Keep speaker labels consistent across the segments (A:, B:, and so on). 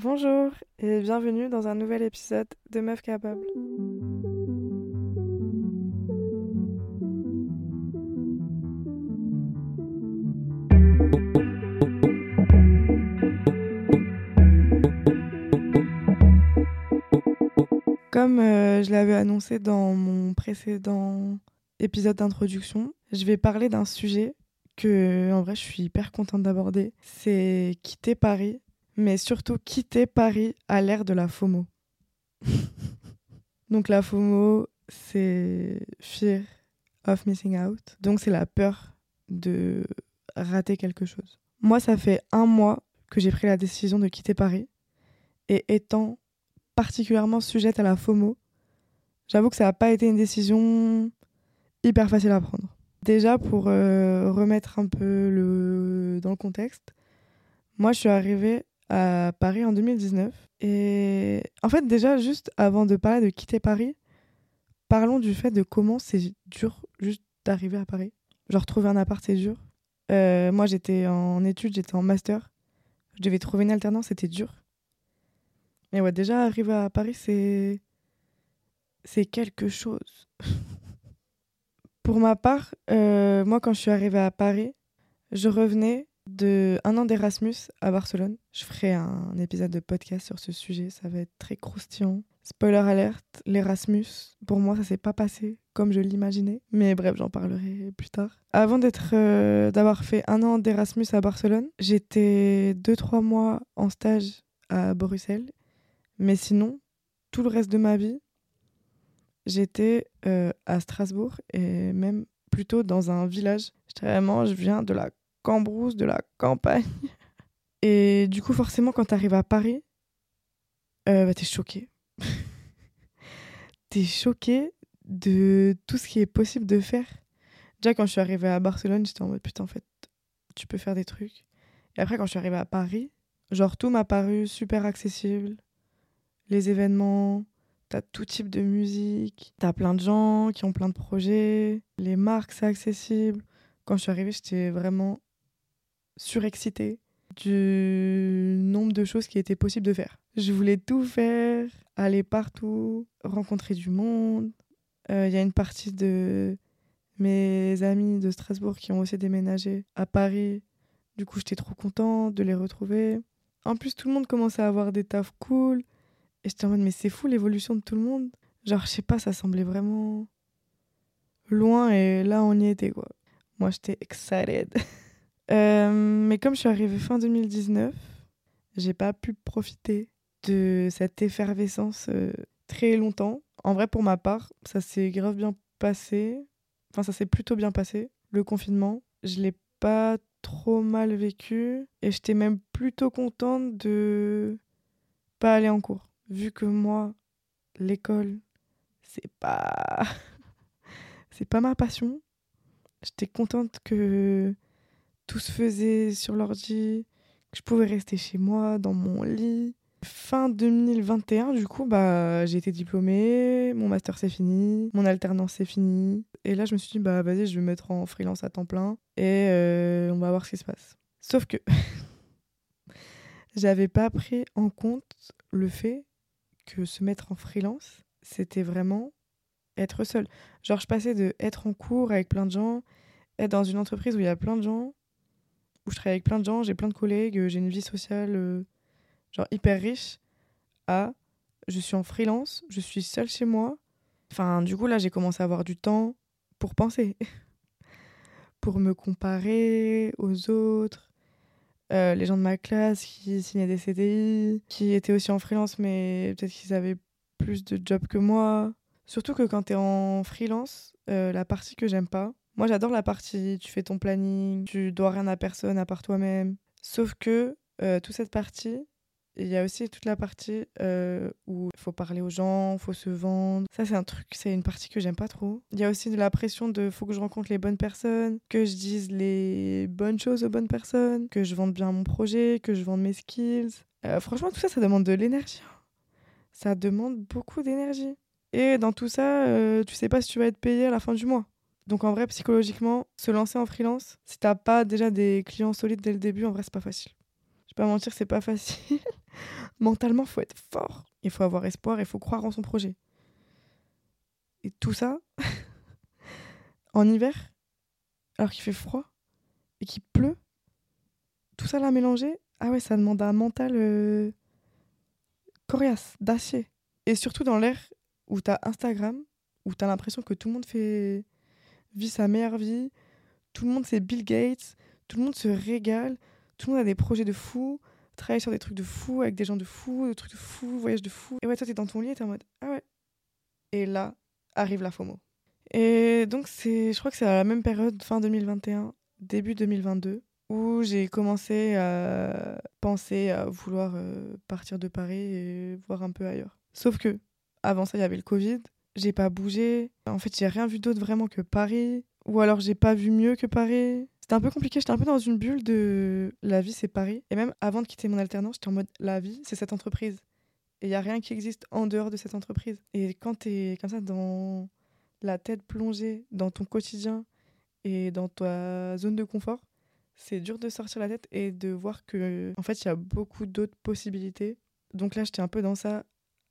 A: Bonjour et bienvenue dans un nouvel épisode de Meuf Capable. Comme euh, je l'avais annoncé dans mon précédent épisode d'introduction, je vais parler d'un sujet que en vrai je suis hyper contente d'aborder. C'est quitter Paris mais surtout quitter Paris à l'ère de la FOMO. Donc la FOMO, c'est Fear of Missing Out. Donc c'est la peur de rater quelque chose. Moi, ça fait un mois que j'ai pris la décision de quitter Paris. Et étant particulièrement sujette à la FOMO, j'avoue que ça n'a pas été une décision hyper facile à prendre. Déjà, pour euh, remettre un peu le... dans le contexte, moi, je suis arrivée à Paris en 2019. Et en fait, déjà, juste avant de parler de quitter Paris, parlons du fait de comment c'est dur juste d'arriver à Paris. Genre, trouver un appart, c'est dur. Euh, moi, j'étais en études, j'étais en master. Je devais trouver une alternance, c'était dur. Mais ouais, déjà, arriver à Paris, c'est. C'est quelque chose. Pour ma part, euh, moi, quand je suis arrivée à Paris, je revenais de un an d'Erasmus à Barcelone. Je ferai un épisode de podcast sur ce sujet, ça va être très croustillant. Spoiler alerte, l'Erasmus, pour moi, ça s'est pas passé comme je l'imaginais. Mais bref, j'en parlerai plus tard. Avant d'être, euh, d'avoir fait un an d'Erasmus à Barcelone, j'étais deux trois mois en stage à Bruxelles. Mais sinon, tout le reste de ma vie, j'étais euh, à Strasbourg et même plutôt dans un village. Vraiment, je viens de la cambrousse de la campagne. Et du coup, forcément, quand t'arrives à Paris, euh, bah, t'es choqué. t'es choqué de tout ce qui est possible de faire. Déjà, quand je suis arrivée à Barcelone, j'étais en mode putain, en fait, tu peux faire des trucs. Et après, quand je suis arrivée à Paris, genre tout m'a paru super accessible. Les événements, t'as tout type de musique, t'as plein de gens qui ont plein de projets, les marques, c'est accessible. Quand je suis arrivée, j'étais vraiment surexcitée du nombre de choses qui étaient possibles de faire. Je voulais tout faire, aller partout, rencontrer du monde. Euh, il y a une partie de mes amis de Strasbourg qui ont aussi déménagé à Paris. Du coup, j'étais trop contente de les retrouver. En plus, tout le monde commençait à avoir des tafs cool. Et j'étais en mode, mais c'est fou l'évolution de tout le monde. Genre, je sais pas, ça semblait vraiment loin et là, on y était, quoi. Moi, j'étais excited. Euh, mais comme je suis arrivée fin 2019, j'ai pas pu profiter de cette effervescence euh, très longtemps. En vrai, pour ma part, ça s'est grave bien passé. Enfin, ça s'est plutôt bien passé. Le confinement, je l'ai pas trop mal vécu et j'étais même plutôt contente de pas aller en cours. Vu que moi, l'école, c'est pas c'est pas ma passion. J'étais contente que tout se faisait sur l'ordi, que je pouvais rester chez moi, dans mon lit. Fin 2021, du coup, bah, j'ai été diplômée, mon master c'est fini, mon alternance c'est fini. Et là, je me suis dit, bah vas-y, je vais me mettre en freelance à temps plein et euh, on va voir ce qui se passe. Sauf que j'avais pas pris en compte le fait que se mettre en freelance, c'était vraiment être seul. Genre, je passais de être en cours avec plein de gens, être dans une entreprise où il y a plein de gens, où je travaille avec plein de gens, j'ai plein de collègues, euh, j'ai une vie sociale euh, genre hyper riche, à je suis en freelance, je suis seule chez moi. Enfin, du coup, là, j'ai commencé à avoir du temps pour penser, pour me comparer aux autres, euh, les gens de ma classe qui signaient des CDI, qui étaient aussi en freelance, mais peut-être qu'ils avaient plus de jobs que moi. Surtout que quand tu es en freelance, la partie que j'aime pas, moi, j'adore la partie, tu fais ton planning, tu dois rien à personne à part toi-même. Sauf que euh, toute cette partie, il y a aussi toute la partie euh, où il faut parler aux gens, il faut se vendre. Ça, c'est un truc, c'est une partie que j'aime pas trop. Il y a aussi de la pression de faut que je rencontre les bonnes personnes, que je dise les bonnes choses aux bonnes personnes, que je vende bien mon projet, que je vende mes skills. Euh, franchement, tout ça, ça demande de l'énergie. Ça demande beaucoup d'énergie. Et dans tout ça, tu sais pas si tu vas être payé à la fin du mois. Donc en vrai, psychologiquement, se lancer en freelance, si t'as pas déjà des clients solides dès le début, en vrai, c'est pas facile. Je vais pas mentir, c'est pas facile. Mentalement, faut être fort. Il faut avoir espoir, il faut croire en son projet. Et tout ça, en hiver, alors qu'il fait froid et qu'il pleut, tout ça là mélangé, ah ouais, ça demande un mental euh, coriace, d'acier. Et surtout dans l'ère où t'as Instagram, où t'as l'impression que tout le monde fait vit sa meilleure vie, tout le monde c'est Bill Gates, tout le monde se régale, tout le monde a des projets de fou, travaille sur des trucs de fou, avec des gens de fou, des trucs de fou, voyage de fou. Et ouais, toi t'es dans ton lit et t'es en mode ah ouais. Et là arrive la FOMO. Et donc c'est, je crois que c'est à la même période, fin 2021, début 2022, où j'ai commencé à penser à vouloir euh, partir de Paris et voir un peu ailleurs. Sauf que avant ça, il y avait le Covid. J'ai pas bougé. En fait, j'ai rien vu d'autre vraiment que Paris. Ou alors, j'ai pas vu mieux que Paris. C'était un peu compliqué. J'étais un peu dans une bulle de la vie, c'est Paris. Et même avant de quitter mon alternance, j'étais en mode la vie, c'est cette entreprise. Et il y a rien qui existe en dehors de cette entreprise. Et quand t'es comme ça dans la tête plongée dans ton quotidien et dans ta zone de confort, c'est dur de sortir la tête et de voir que en fait il y a beaucoup d'autres possibilités. Donc là j'étais un peu dans ça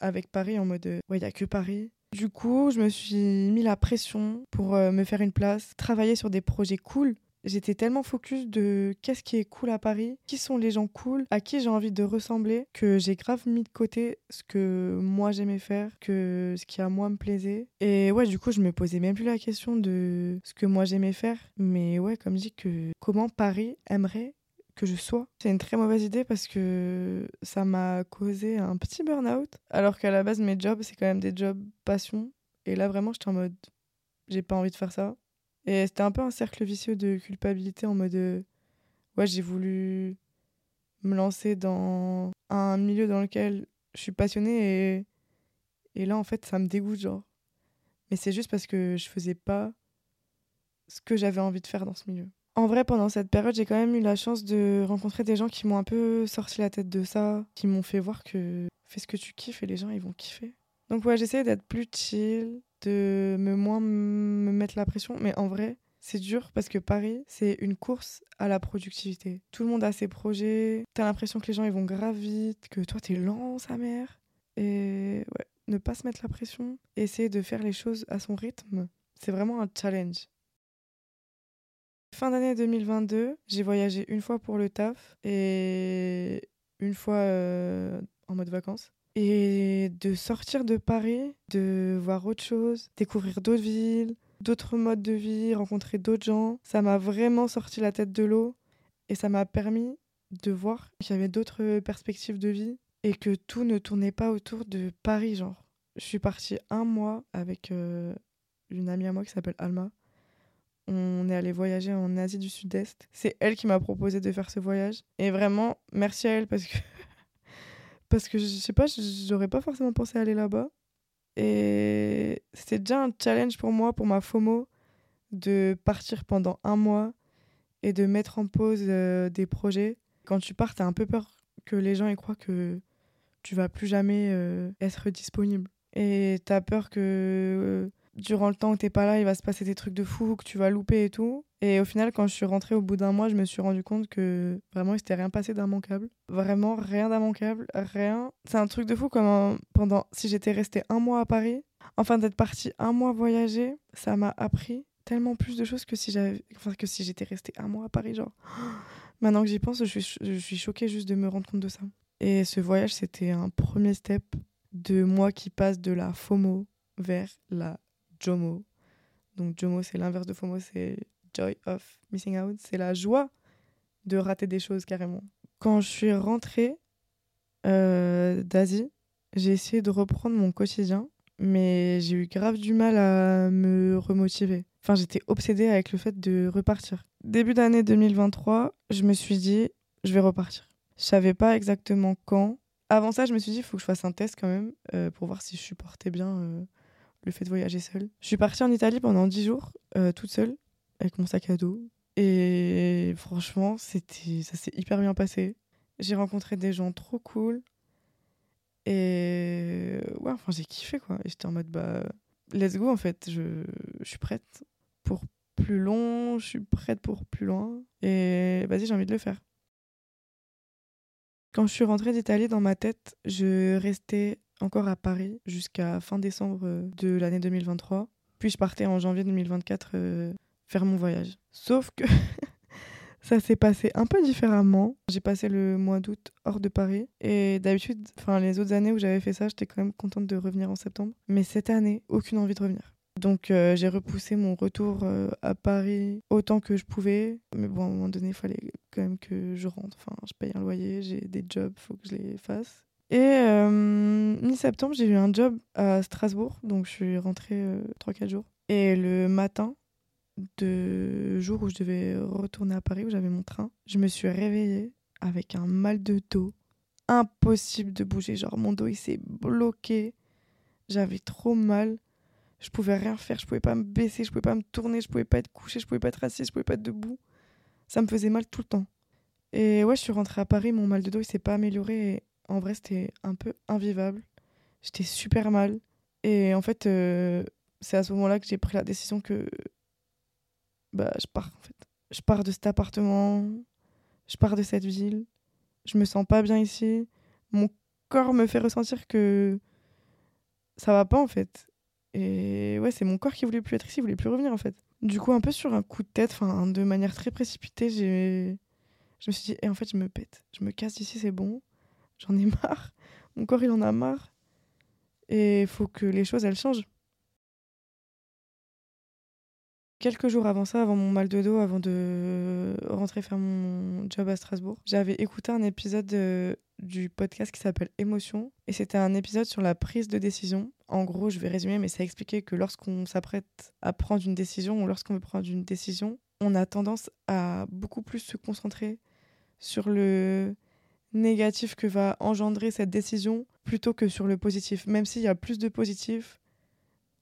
A: avec Paris en mode ouais il y a que Paris. Du coup je me suis mis la pression pour euh, me faire une place, travailler sur des projets cool J'étais tellement focus de qu'est-ce qui est cool à Paris, qui sont les gens cool, à qui j'ai envie de ressembler, que j'ai grave mis de côté ce que moi j'aimais faire, que ce qui à moi me plaisait. Et ouais, du coup, je me posais même plus la question de ce que moi j'aimais faire, mais ouais, comme je dis, que comment Paris aimerait que je sois. C'est une très mauvaise idée parce que ça m'a causé un petit burn-out, alors qu'à la base, mes jobs, c'est quand même des jobs passion. Et là, vraiment, j'étais en mode, j'ai pas envie de faire ça. Et c'était un peu un cercle vicieux de culpabilité en mode euh, ouais, j'ai voulu me lancer dans un milieu dans lequel je suis passionnée et, et là en fait ça me dégoûte genre. Mais c'est juste parce que je faisais pas ce que j'avais envie de faire dans ce milieu. En vrai, pendant cette période, j'ai quand même eu la chance de rencontrer des gens qui m'ont un peu sorti la tête de ça, qui m'ont fait voir que fais ce que tu kiffes et les gens ils vont kiffer. Donc ouais, j'essaie d'être plus chill, de me moins me mettre la pression. Mais en vrai, c'est dur parce que Paris, c'est une course à la productivité. Tout le monde a ses projets. T'as l'impression que les gens ils vont grave vite, que toi t'es lent, sa mère. Et ouais, ne pas se mettre la pression, essayer de faire les choses à son rythme, c'est vraiment un challenge. Fin d'année 2022, j'ai voyagé une fois pour le taf et une fois euh, en mode vacances. Et de sortir de Paris, de voir autre chose, découvrir d'autres villes, d'autres modes de vie, rencontrer d'autres gens, ça m'a vraiment sorti la tête de l'eau et ça m'a permis de voir qu'il y avait d'autres perspectives de vie et que tout ne tournait pas autour de Paris, genre. Je suis partie un mois avec euh, une amie à moi qui s'appelle Alma. On est allé voyager en Asie du Sud-Est. C'est elle qui m'a proposé de faire ce voyage. Et vraiment, merci à elle parce que parce que je sais pas, j'aurais pas forcément pensé aller là-bas. Et c'était déjà un challenge pour moi, pour ma FOMO, de partir pendant un mois et de mettre en pause euh, des projets. Quand tu pars, t'as un peu peur que les gens y croient que tu vas plus jamais euh, être disponible. Et t'as peur que euh, durant le temps où t'es pas là, il va se passer des trucs de fou, que tu vas louper et tout. Et au final, quand je suis rentrée au bout d'un mois, je me suis rendu compte que vraiment, il s'était rien passé d'immanquable. Vraiment, rien d'immanquable, rien. C'est un truc de fou comme pendant, si j'étais restée un mois à Paris, enfin d'être partie un mois voyager, ça m'a appris tellement plus de choses que si j'avais, enfin, que si j'étais restée un mois à Paris, genre. Maintenant que j'y pense, je suis, je suis choquée juste de me rendre compte de ça. Et ce voyage, c'était un premier step de moi qui passe de la FOMO vers la JOMO. Donc JOMO, c'est l'inverse de FOMO, c'est Joy of Missing Out. C'est la joie de rater des choses carrément. Quand je suis rentrée euh, d'Asie, j'ai essayé de reprendre mon quotidien, mais j'ai eu grave du mal à me remotiver. Enfin, j'étais obsédée avec le fait de repartir. Début d'année 2023, je me suis dit, je vais repartir. Je savais pas exactement quand. Avant ça, je me suis dit, il faut que je fasse un test quand même euh, pour voir si je supportais bien euh, le fait de voyager seule. Je suis partie en Italie pendant 10 jours, euh, toute seule, avec mon sac à dos. Et franchement, c'était, ça s'est hyper bien passé. J'ai rencontré des gens trop cool. Et ouais, enfin, j'ai kiffé quoi. J'étais en mode, bah, let's go en fait. Je, je suis prête pour plus long, je suis prête pour plus loin. Et vas-y, j'ai envie de le faire. Quand je suis rentrée d'Italie, dans ma tête, je restais encore à Paris jusqu'à fin décembre de l'année 2023. Puis je partais en janvier 2024 euh, faire mon voyage. Sauf que ça s'est passé un peu différemment. J'ai passé le mois d'août hors de Paris. Et d'habitude, enfin les autres années où j'avais fait ça, j'étais quand même contente de revenir en septembre. Mais cette année, aucune envie de revenir. Donc euh, j'ai repoussé mon retour euh, à Paris autant que je pouvais. Mais bon, à un moment donné, il fallait quand même que je rentre. Enfin, je paye un loyer, j'ai des jobs, faut que je les fasse. Et euh, mi-septembre, j'ai eu un job à Strasbourg. Donc je suis rentrée 3-4 jours. Et le matin de jour où je devais retourner à Paris, où j'avais mon train, je me suis réveillée avec un mal de dos. Impossible de bouger. Genre, mon dos, il s'est bloqué. J'avais trop mal je pouvais rien faire, je pouvais pas me baisser, je pouvais pas me tourner, je pouvais pas être couché, je pouvais pas être assis, je pouvais pas être debout. Ça me faisait mal tout le temps. Et ouais, je suis rentrée à Paris, mon mal de dos il s'est pas amélioré en vrai c'était un peu invivable. J'étais super mal et en fait euh, c'est à ce moment-là que j'ai pris la décision que bah je pars en fait. Je pars de cet appartement, je pars de cette ville. Je me sens pas bien ici. Mon corps me fait ressentir que ça va pas en fait et ouais, c'est mon corps qui voulait plus être ici, voulait plus revenir en fait. Du coup, un peu sur un coup de tête, enfin, de manière très précipitée, j'ai... je me suis dit, et eh, en fait, je me pète. Je me casse d'ici, c'est bon. J'en ai marre. Mon corps, il en a marre. Et il faut que les choses, elles changent. Quelques jours avant ça, avant mon mal de dos, avant de rentrer faire mon job à Strasbourg, j'avais écouté un épisode euh, du podcast qui s'appelle Émotion. Et c'était un épisode sur la prise de décision. En gros, je vais résumer, mais ça expliquait que lorsqu'on s'apprête à prendre une décision ou lorsqu'on veut prendre une décision, on a tendance à beaucoup plus se concentrer sur le négatif que va engendrer cette décision plutôt que sur le positif. Même s'il y a plus de positif,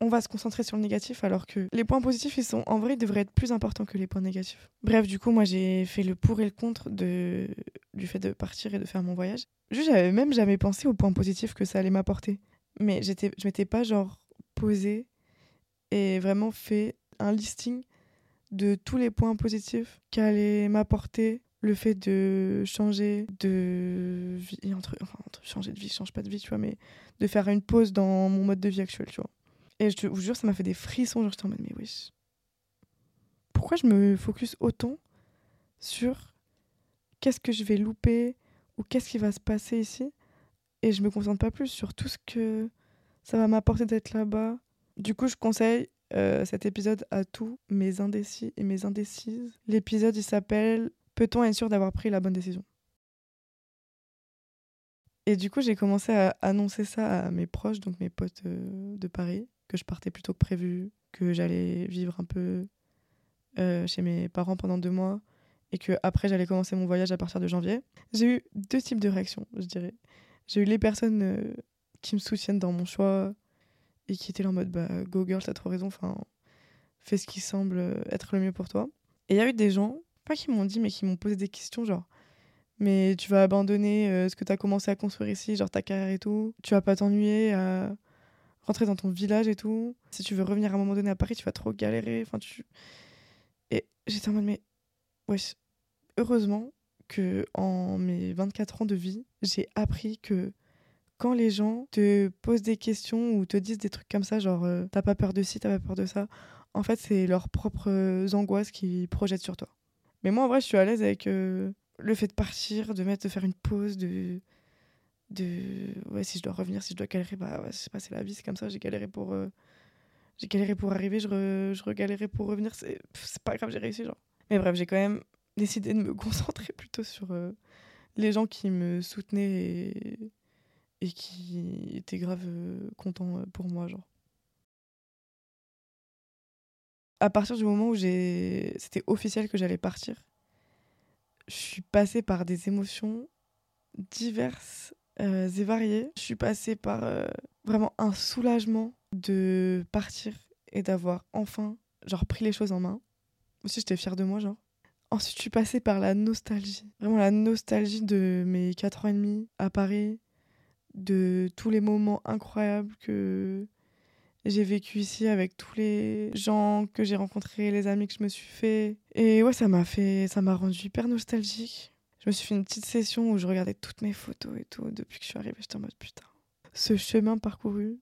A: on va se concentrer sur le négatif alors que les points positifs, ils sont en vrai, devraient être plus importants que les points négatifs. Bref, du coup, moi, j'ai fait le pour et le contre de... du fait de partir et de faire mon voyage. Juste, j'avais même jamais pensé aux points positifs que ça allait m'apporter. Mais j'étais, je m'étais pas genre posée et vraiment fait un listing de tous les points positifs qu'allait m'apporter le fait de changer de vie, entre, changer de vie, change pas de vie, tu mais de faire une pause dans mon mode de vie actuel, tu vois. Et je vous jure, ça m'a fait des frissons. Genre, j'étais en mode, mais oui. Pourquoi je me focus autant sur qu'est-ce que je vais louper ou qu'est-ce qui va se passer ici et je me concentre pas plus sur tout ce que ça va m'apporter d'être là-bas. Du coup, je conseille euh, cet épisode à tous mes indécis et mes indécises. L'épisode, il s'appelle Peut-on être sûr d'avoir pris la bonne décision? Et du coup, j'ai commencé à annoncer ça à mes proches, donc mes potes euh, de Paris que je partais plutôt que prévu, que j'allais vivre un peu euh, chez mes parents pendant deux mois et que après j'allais commencer mon voyage à partir de janvier. J'ai eu deux types de réactions, je dirais. J'ai eu les personnes euh, qui me soutiennent dans mon choix et qui étaient là en mode bah go girl, t'as trop raison, fais ce qui semble être le mieux pour toi. Et il y a eu des gens, pas qui m'ont dit mais qui m'ont posé des questions genre mais tu vas abandonner euh, ce que t'as commencé à construire ici, genre ta carrière et tout. Tu vas pas t'ennuyer à rentrer dans ton village et tout. Si tu veux revenir à un moment donné à Paris, tu vas trop galérer. Enfin, tu... Et j'étais en mode, mais wesh, heureusement que en mes 24 ans de vie, j'ai appris que quand les gens te posent des questions ou te disent des trucs comme ça, genre euh, t'as pas peur de ci, t'as pas peur de ça, en fait, c'est leurs propres angoisses qui projettent sur toi. Mais moi, en vrai, je suis à l'aise avec euh, le fait de partir, de mettre, de faire une pause, de de ouais si je dois revenir si je dois galérer bah ouais, je sais pas c'est la vie c'est comme ça j'ai galéré pour euh, j'ai galéré pour arriver je, re, je pour revenir c'est pas grave j'ai réussi genre. Mais bref j'ai quand même décidé de me concentrer plutôt sur euh, les gens qui me soutenaient et, et qui étaient grave contents pour moi genre à partir du moment où j'ai c'était officiel que j'allais partir je suis passée par des émotions diverses euh, et varié. Je suis passée par euh, vraiment un soulagement de partir et d'avoir enfin genre pris les choses en main. Aussi, j'étais fière de moi, genre. Ensuite, je suis passée par la nostalgie. Vraiment la nostalgie de mes 4 ans et demi à Paris, de tous les moments incroyables que j'ai vécu ici avec tous les gens que j'ai rencontrés, les amis que je me suis fait. Et ouais, ça m'a fait, ça m'a rendu hyper nostalgique Je me suis fait une petite session où je regardais toutes mes photos et tout. Depuis que je suis arrivée, j'étais en mode putain. Ce chemin parcouru,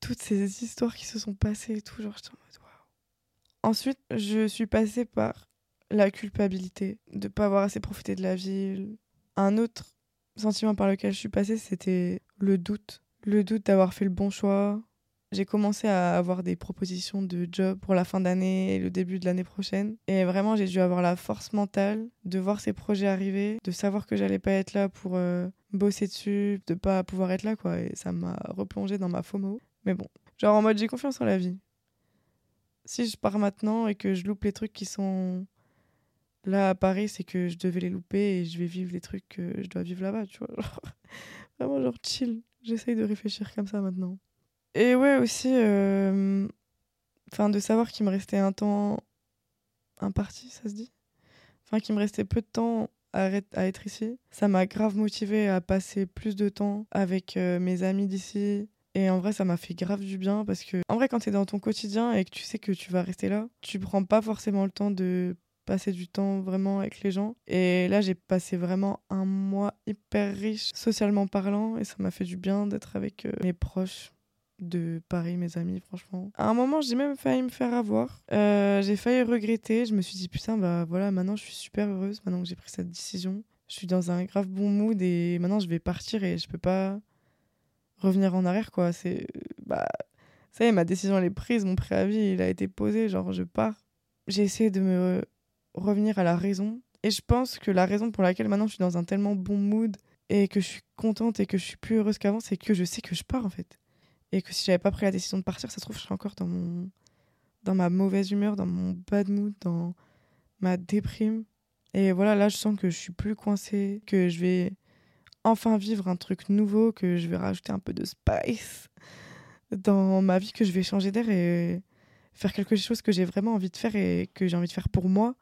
A: toutes ces histoires qui se sont passées et tout, genre j'étais en mode waouh. Ensuite, je suis passée par la culpabilité de pas avoir assez profité de la ville. Un autre sentiment par lequel je suis passée, c'était le doute. Le doute d'avoir fait le bon choix. J'ai commencé à avoir des propositions de job pour la fin d'année et le début de l'année prochaine. Et vraiment, j'ai dû avoir la force mentale de voir ces projets arriver, de savoir que j'allais pas être là pour euh, bosser dessus, de pas pouvoir être là, quoi. Et ça m'a replongé dans ma FOMO. Mais bon, genre en mode j'ai confiance en la vie. Si je pars maintenant et que je loupe les trucs qui sont là à Paris, c'est que je devais les louper et je vais vivre les trucs que je dois vivre là-bas, tu vois. vraiment, genre chill. J'essaye de réfléchir comme ça maintenant. Et ouais, aussi, euh, enfin, de savoir qu'il me restait un temps imparti, ça se dit Enfin, qu'il me restait peu de temps à, être ici. Ça m'a grave motivé à passer plus de temps avec euh, mes amis d'ici. Et en vrai, ça m'a fait grave du bien parce que, en vrai, quand t'es dans ton quotidien et que tu sais que tu vas rester là, tu prends pas forcément le temps de passer du temps vraiment avec les gens. Et là, j'ai passé vraiment un mois hyper riche socialement parlant et ça m'a fait du bien d'être avec euh, mes proches de Paris, mes amis, franchement. À un moment, j'ai même failli me faire avoir. Euh, j'ai failli regretter. Je me suis dit, putain, bah voilà, maintenant je suis super heureuse, maintenant que j'ai pris cette décision. Je suis dans un grave bon mood et maintenant je vais partir et je peux pas revenir en arrière, quoi. C'est. Bah. Ça y ma décision elle est prise, mon préavis il a été posé, genre je pars. J'ai essayé de me revenir à la raison. Et je pense que la raison pour laquelle maintenant je suis dans un tellement bon mood et que je suis contente et que je suis plus heureuse qu'avant, c'est que je sais que je pars en fait. Et que si j'avais pas pris la décision de partir, ça se trouve, je serais encore dans, mon... dans ma mauvaise humeur, dans mon bad mood, dans ma déprime. Et voilà, là, je sens que je suis plus coincée, que je vais enfin vivre un truc nouveau, que je vais rajouter un peu de spice dans ma vie, que je vais changer d'air et faire quelque chose que j'ai vraiment envie de faire et que j'ai envie de faire pour moi.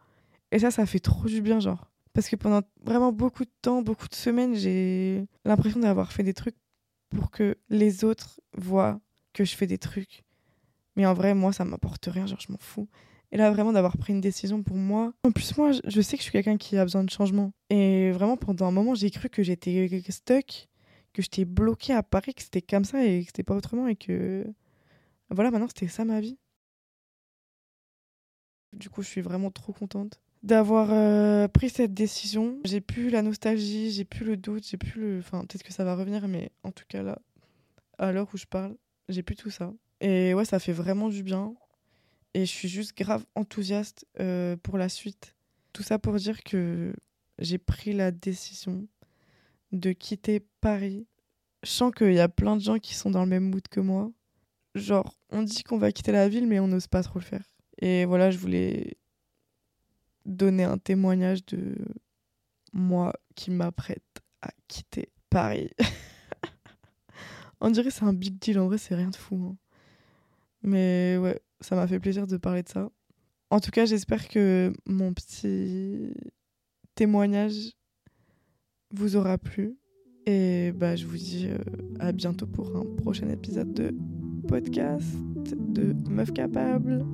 A: Et ça, ça fait trop du bien, genre. Parce que pendant vraiment beaucoup de temps, beaucoup de semaines, j'ai l'impression d'avoir fait des trucs pour que les autres voient que je fais des trucs. Mais en vrai, moi, ça m'apporte rien, genre, je m'en fous. Et là, vraiment, d'avoir pris une décision pour moi. En plus, moi, je sais que je suis quelqu'un qui a besoin de changement. Et vraiment, pendant un moment, j'ai cru que j'étais stuck, que j'étais bloquée à Paris, que c'était comme ça et que c'était pas autrement. Et que. Voilà, maintenant, c'était ça ma vie. Du coup, je suis vraiment trop contente d'avoir euh, pris cette décision. J'ai plus la nostalgie, j'ai plus le doute, j'ai plus le. Enfin, peut-être que ça va revenir, mais en tout cas là, à l'heure où je parle, j'ai plus tout ça. Et ouais, ça fait vraiment du bien. Et je suis juste grave enthousiaste euh, pour la suite. Tout ça pour dire que j'ai pris la décision de quitter Paris. Je sens qu'il y a plein de gens qui sont dans le même mood que moi. Genre, on dit qu'on va quitter la ville, mais on n'ose pas trop le faire. Et voilà, je voulais donner un témoignage de moi qui m'apprête à quitter Paris. On dirait c'est un big deal, en vrai c'est rien de fou. Hein. Mais ouais, ça m'a fait plaisir de parler de ça. En tout cas, j'espère que mon petit témoignage vous aura plu. Et bah, je vous dis euh, à bientôt pour un prochain épisode de podcast de Meuf Capable.